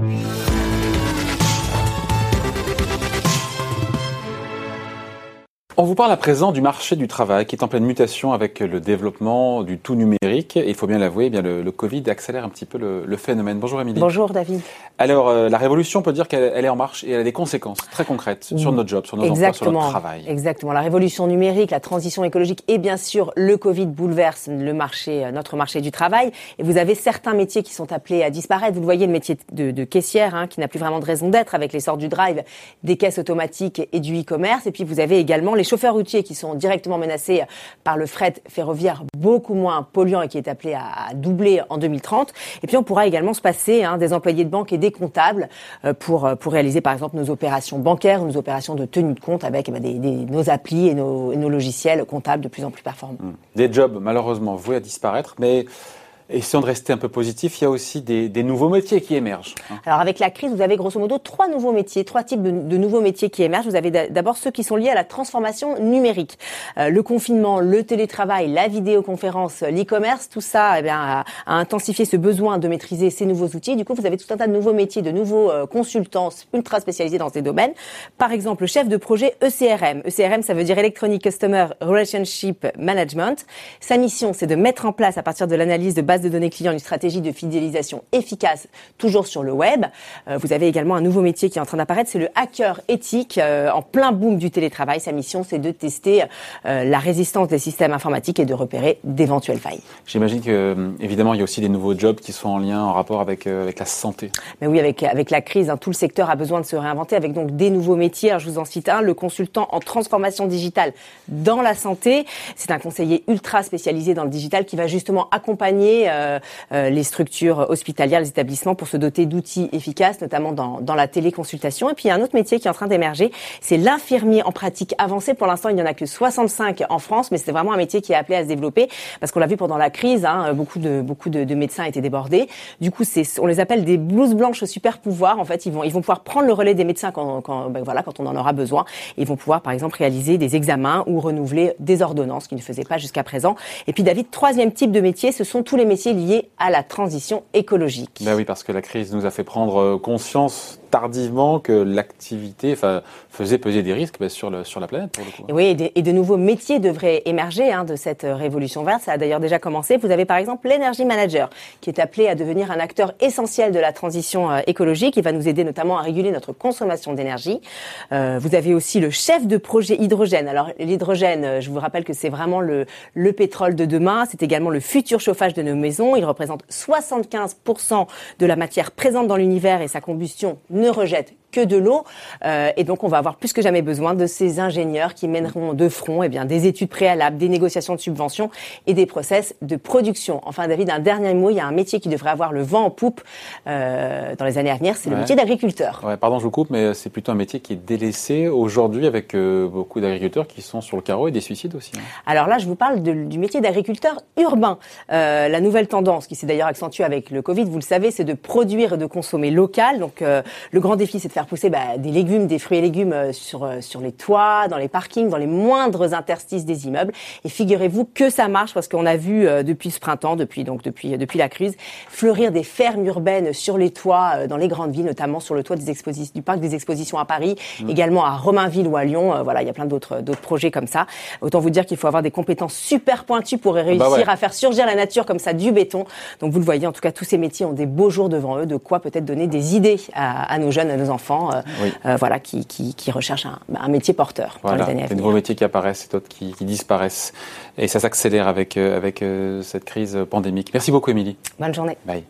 Música On vous parle à présent du marché du travail qui est en pleine mutation avec le développement du tout numérique. Et il faut bien l'avouer, eh bien le, Covid accélère un petit peu le, phénomène. Bonjour Émilie. Bonjour David. Alors euh, la révolution, on peut dire qu'elle est en marche et elle a des conséquences très concrètes sur notre job, sur nos emplois, sur notre travail. Exactement. La révolution numérique, la transition écologique et bien sûr le Covid bouleverse le marché, euh, notre marché du travail. Et vous avez certains métiers qui sont appelés à disparaître. Vous le voyez, le métier de, caissière hein, qui n'a plus vraiment de raison d'être avec l'essor du drive, des caisses automatiques et du e-commerce. Et puis vous avez également les chauffeurs routiers qui sont directement menacés par le fret ferroviaire beaucoup moins polluant et qui est appelé à doubler en 2030. Et puis on pourra également se passer hein, des employés de banque et des comptables euh, pour, euh, pour réaliser par exemple nos opérations bancaires, nos opérations de tenue de compte avec eh ben, nos applis et nos, et nos logiciels comptables de plus en plus performants. Mmh. Des jobs malheureusement voués à disparaître, mais essayons de rester un peu positif, il y a aussi des, des nouveaux métiers qui émergent. Hein. Alors avec la crise, vous avez grosso modo trois nouveaux métiers, trois types de, de nouveaux métiers qui émergent. Vous avez d'abord ceux qui sont liés à la transformation numérique. Euh, le confinement, le télétravail, la vidéoconférence, l'e-commerce, tout ça eh bien, a, intensifié ce besoin de maîtriser ces nouveaux outils. Du coup, vous avez tout un tas de nouveaux métiers, de nouveaux euh, consultants ultra spécialisés dans ces domaines. Par exemple, le chef de projet ECRM. ECRM, ça veut dire Electronic Customer Relationship Management. Sa mission, c'est de mettre en place à partir de l'analyse de base de données clients une stratégie de fidélisation efficace, toujours sur le web. Euh, vous avez également un nouveau métier qui est en train d'apparaître, c'est le hacker éthique euh, en plein boom du télétravail. Sa mission, c'est de tester euh, la résistance des systèmes informatiques et de repérer d'éventuelles failles. J'imagine que, évidemment, il y a aussi des nouveaux jobs qui sont en lien, en rapport avec, avec la santé. Mais oui, avec, avec la crise, hein, tout le secteur a besoin de se réinventer avec donc des nouveaux métiers. je vous en cite un, le consultant en transformation digitale dans la santé. C'est un conseiller ultra spécialisé dans le digital qui va justement accompagner euh, euh, les structures hospitalières, les établissements pour se doter d'outils efficaces, notamment dans, dans la téléconsultation. Et puis il y a un autre métier qui est en train d'émerger, c'est l'infirmier en pratique avancée. Pour l'instant, il n'y en a que 65 en France, mais c'est vraiment un métier qui est appelé à se développer parce qu'on l'a vu pendant la crise, hein, beaucoup de beaucoup de, de, médecins étaient débordés. Du coup, c'est on les appelle des blouses blanches super pouvoirs. En fait, ils vont ils vont pouvoir prendre le relais des médecins quand, quand ben voilà quand on en aura besoin. Ils vont pouvoir par exemple réaliser des examens ou renouveler des ordonnances qu'ils ne faisaient pas jusqu'à présent. Et puis David, troisième type de métier, ce sont tous les métiers liés à la transition écologique. Ben oui, parce que la crise nous a fait prendre euh, conscience tardivement que l'activité faisait peser des risques ben, sur, la planète. Oui, et de, nouveaux métiers devraient émerger hein, de cette euh, révolution verte. Ça a d'ailleurs déjà commencé. Vous avez par exemple l'énergie manager, qui est appelé à devenir un acteur essentiel de la transition euh, écologique. Il va nous aider notamment à réguler notre consommation d'énergie. Euh, vous avez aussi le chef de projet hydrogène. Alors l'hydrogène, je vous rappelle que c'est vraiment le, le pétrole de demain. C'est également le futur chauffage de nos maison. Il représente 75% de la matière présente dans l'univers et sa combustion ne rejette que de l'eau. Euh, et donc, on va avoir plus que jamais besoin de ces ingénieurs qui mèneront de front eh bien, des études préalables, des négociations de subventions et des process de production. Enfin, David, un dernier mot, il y a un métier qui devrait avoir le vent en poupe euh, dans les années à venir, c'est le métier d'agriculteur. Ouais, pardon, je vous coupe, mais c'est plutôt un métier qui est délaissé aujourd'hui avec euh, beaucoup d'agriculteurs qui sont sur le carreau et des suicides aussi. Hein. Alors là, je vous parle de, du métier d'agriculteur urbain. Euh, la nouvelle tendance qui s'est d'ailleurs accentuée avec le Covid, vous le savez, c'est de produire et de consommer local. Donc, euh, le grand défi, c'est de faire pousser bah, des légumes, des fruits et légumes euh, sur, euh, sur les toits, dans les parkings, dans les moindres interstices des immeubles. Et figurez-vous que ça marche parce qu'on a vu euh, depuis ce printemps, depuis donc depuis depuis la crise, fleurir des fermes urbaines sur les toits dans les grandes villes, notamment sur le toit des expositions du parc des expositions à Paris, mmh. également à Romainville ou à Lyon. voilà, il y a plein d'autres d'autres projets comme ça. Autant vous dire qu'il faut avoir des compétences super pointues pour réussir ah bah à faire surgir la nature comme ça du béton. Donc vous le voyez, en tout cas, tous ces métiers ont des beaux jours devant eux, de quoi peut-être donner des idées à, à nos jeunes, à nos enfants euh, euh, voilà, qui, qui, recherchent un, métier porteur dans les années à venir. Des nouveaux métiers qui apparaissent et d'autres qui, disparaissent. Et ça s'accélère avec, euh, avec cette crise pandémique. Merci beaucoup, Émilie. Bonne journée. Bye.